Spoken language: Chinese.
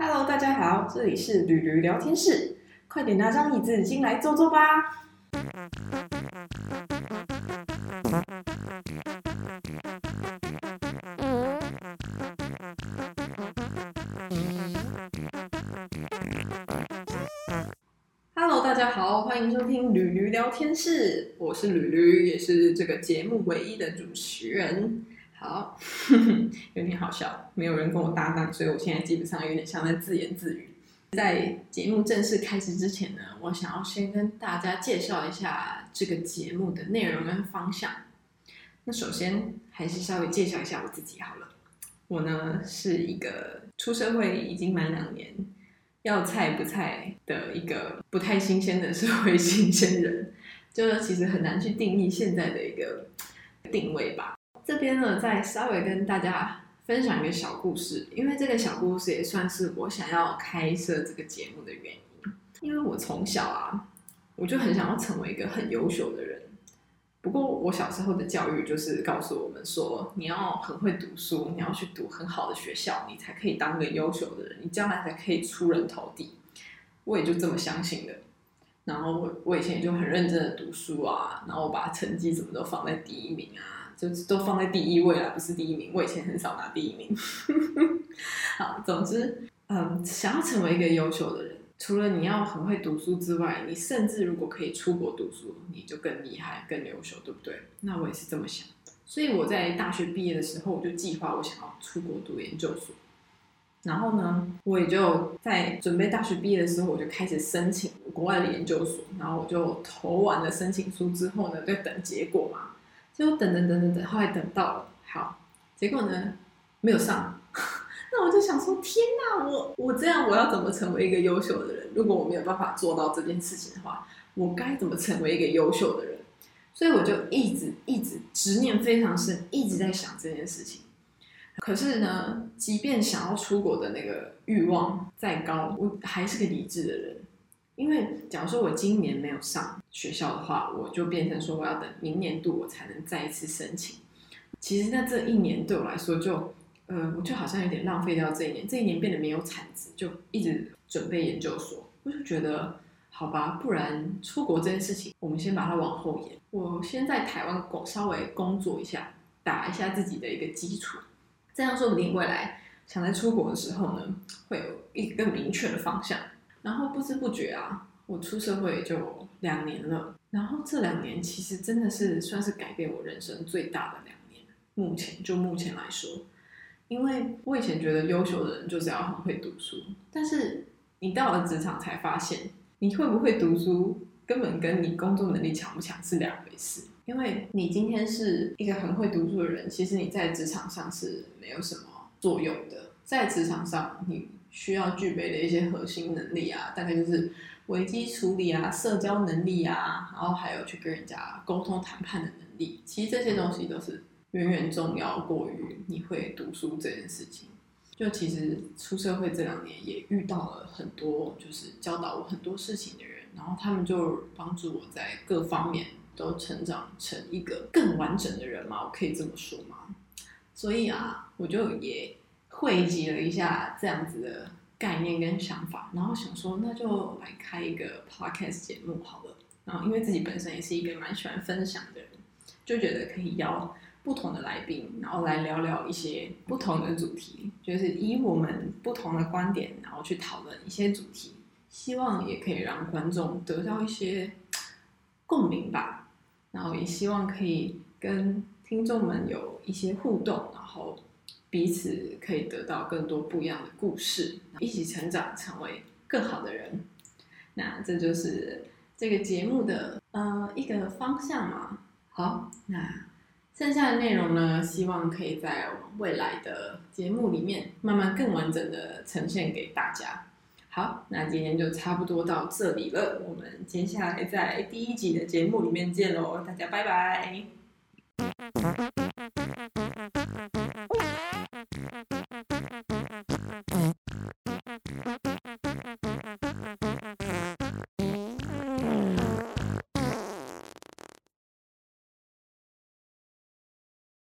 Hello，大家好，这里是驴驴聊天室，快点拿张椅子进来坐坐吧。Hello，大家好，欢迎收听驴驴聊天室，我是驴驴，也是这个节目唯一的主持人。好，有点好笑，没有人跟我搭档，所以我现在基本上有点像在自言自语。在节目正式开始之前呢，我想要先跟大家介绍一下这个节目的内容跟方向。那首先还是稍微介绍一下我自己好了。我呢是一个出社会已经满两年，要菜不菜的一个不太新鲜的社会新鲜人，就是其实很难去定义现在的一个定位吧。这边呢，再稍微跟大家分享一个小故事，因为这个小故事也算是我想要开设这个节目的原因。因为我从小啊，我就很想要成为一个很优秀的人。不过我小时候的教育就是告诉我们说，你要很会读书，你要去读很好的学校，你才可以当个优秀的人，你将来才可以出人头地。我也就这么相信的。然后我我以前就很认真的读书啊，然后我把成绩什么都放在第一名啊。就都放在第一位了，不是第一名。我以前很少拿第一名。好，总之，嗯，想要成为一个优秀的人，除了你要很会读书之外，你甚至如果可以出国读书，你就更厉害、更优秀，对不对？那我也是这么想。所以我在大学毕业的时候，我就计划我想要出国读研究所。然后呢，我也就在准备大学毕业的时候，我就开始申请国外的研究所。然后我就投完了申请书之后呢，就等结果嘛。就等等等等等，后来等到了，好，结果呢没有上，那我就想说，天哪，我我这样我要怎么成为一个优秀的人？如果我没有办法做到这件事情的话，我该怎么成为一个优秀的人？所以我就一直一直执念非常深，一直在想这件事情。可是呢，即便想要出国的那个欲望再高，我还是个理智的人。因为假如说我今年没有上学校的话，我就变成说我要等明年度我才能再一次申请。其实那这一年对我来说，就呃，我就好像有点浪费掉这一年。这一年变得没有产值，就一直准备研究所。我就觉得，好吧，不然出国这件事情，我们先把它往后延。我先在台湾工稍微工作一下，打一下自己的一个基础，这样说不定未来想在出国的时候呢，会有一个更明确的方向。然后不知不觉啊，我出社会也就两年了。然后这两年其实真的是算是改变我人生最大的两年。目前就目前来说，因为我以前觉得优秀的人就是要很会读书，但是你到了职场才发现，你会不会读书根本跟你工作能力强不强是两回事。因为你今天是一个很会读书的人，其实你在职场上是没有什么作用的。在职场上，你。需要具备的一些核心能力啊，大概就是危机处理啊、社交能力啊，然后还有去跟人家沟通谈判的能力。其实这些东西都是远远重要过于你会读书这件事情。就其实出社会这两年也遇到了很多就是教导我很多事情的人，然后他们就帮助我在各方面都成长成一个更完整的人嘛，我可以这么说吗？所以啊，我就也。汇集了一下这样子的概念跟想法，然后想说那就来开一个 podcast 节目好了。然后因为自己本身也是一个蛮喜欢分享的人，就觉得可以邀不同的来宾，然后来聊聊一些不同的主题，就是以我们不同的观点，然后去讨论一些主题，希望也可以让观众得到一些共鸣吧。然后也希望可以跟听众们有一些互动，然后。彼此可以得到更多不一样的故事，一起成长，成为更好的人。那这就是这个节目的呃一个方向嘛。好，那剩下的内容呢，希望可以在未来的节目里面慢慢更完整的呈现给大家。好，那今天就差不多到这里了，我们接下来在第一集的节目里面见喽，大家拜拜。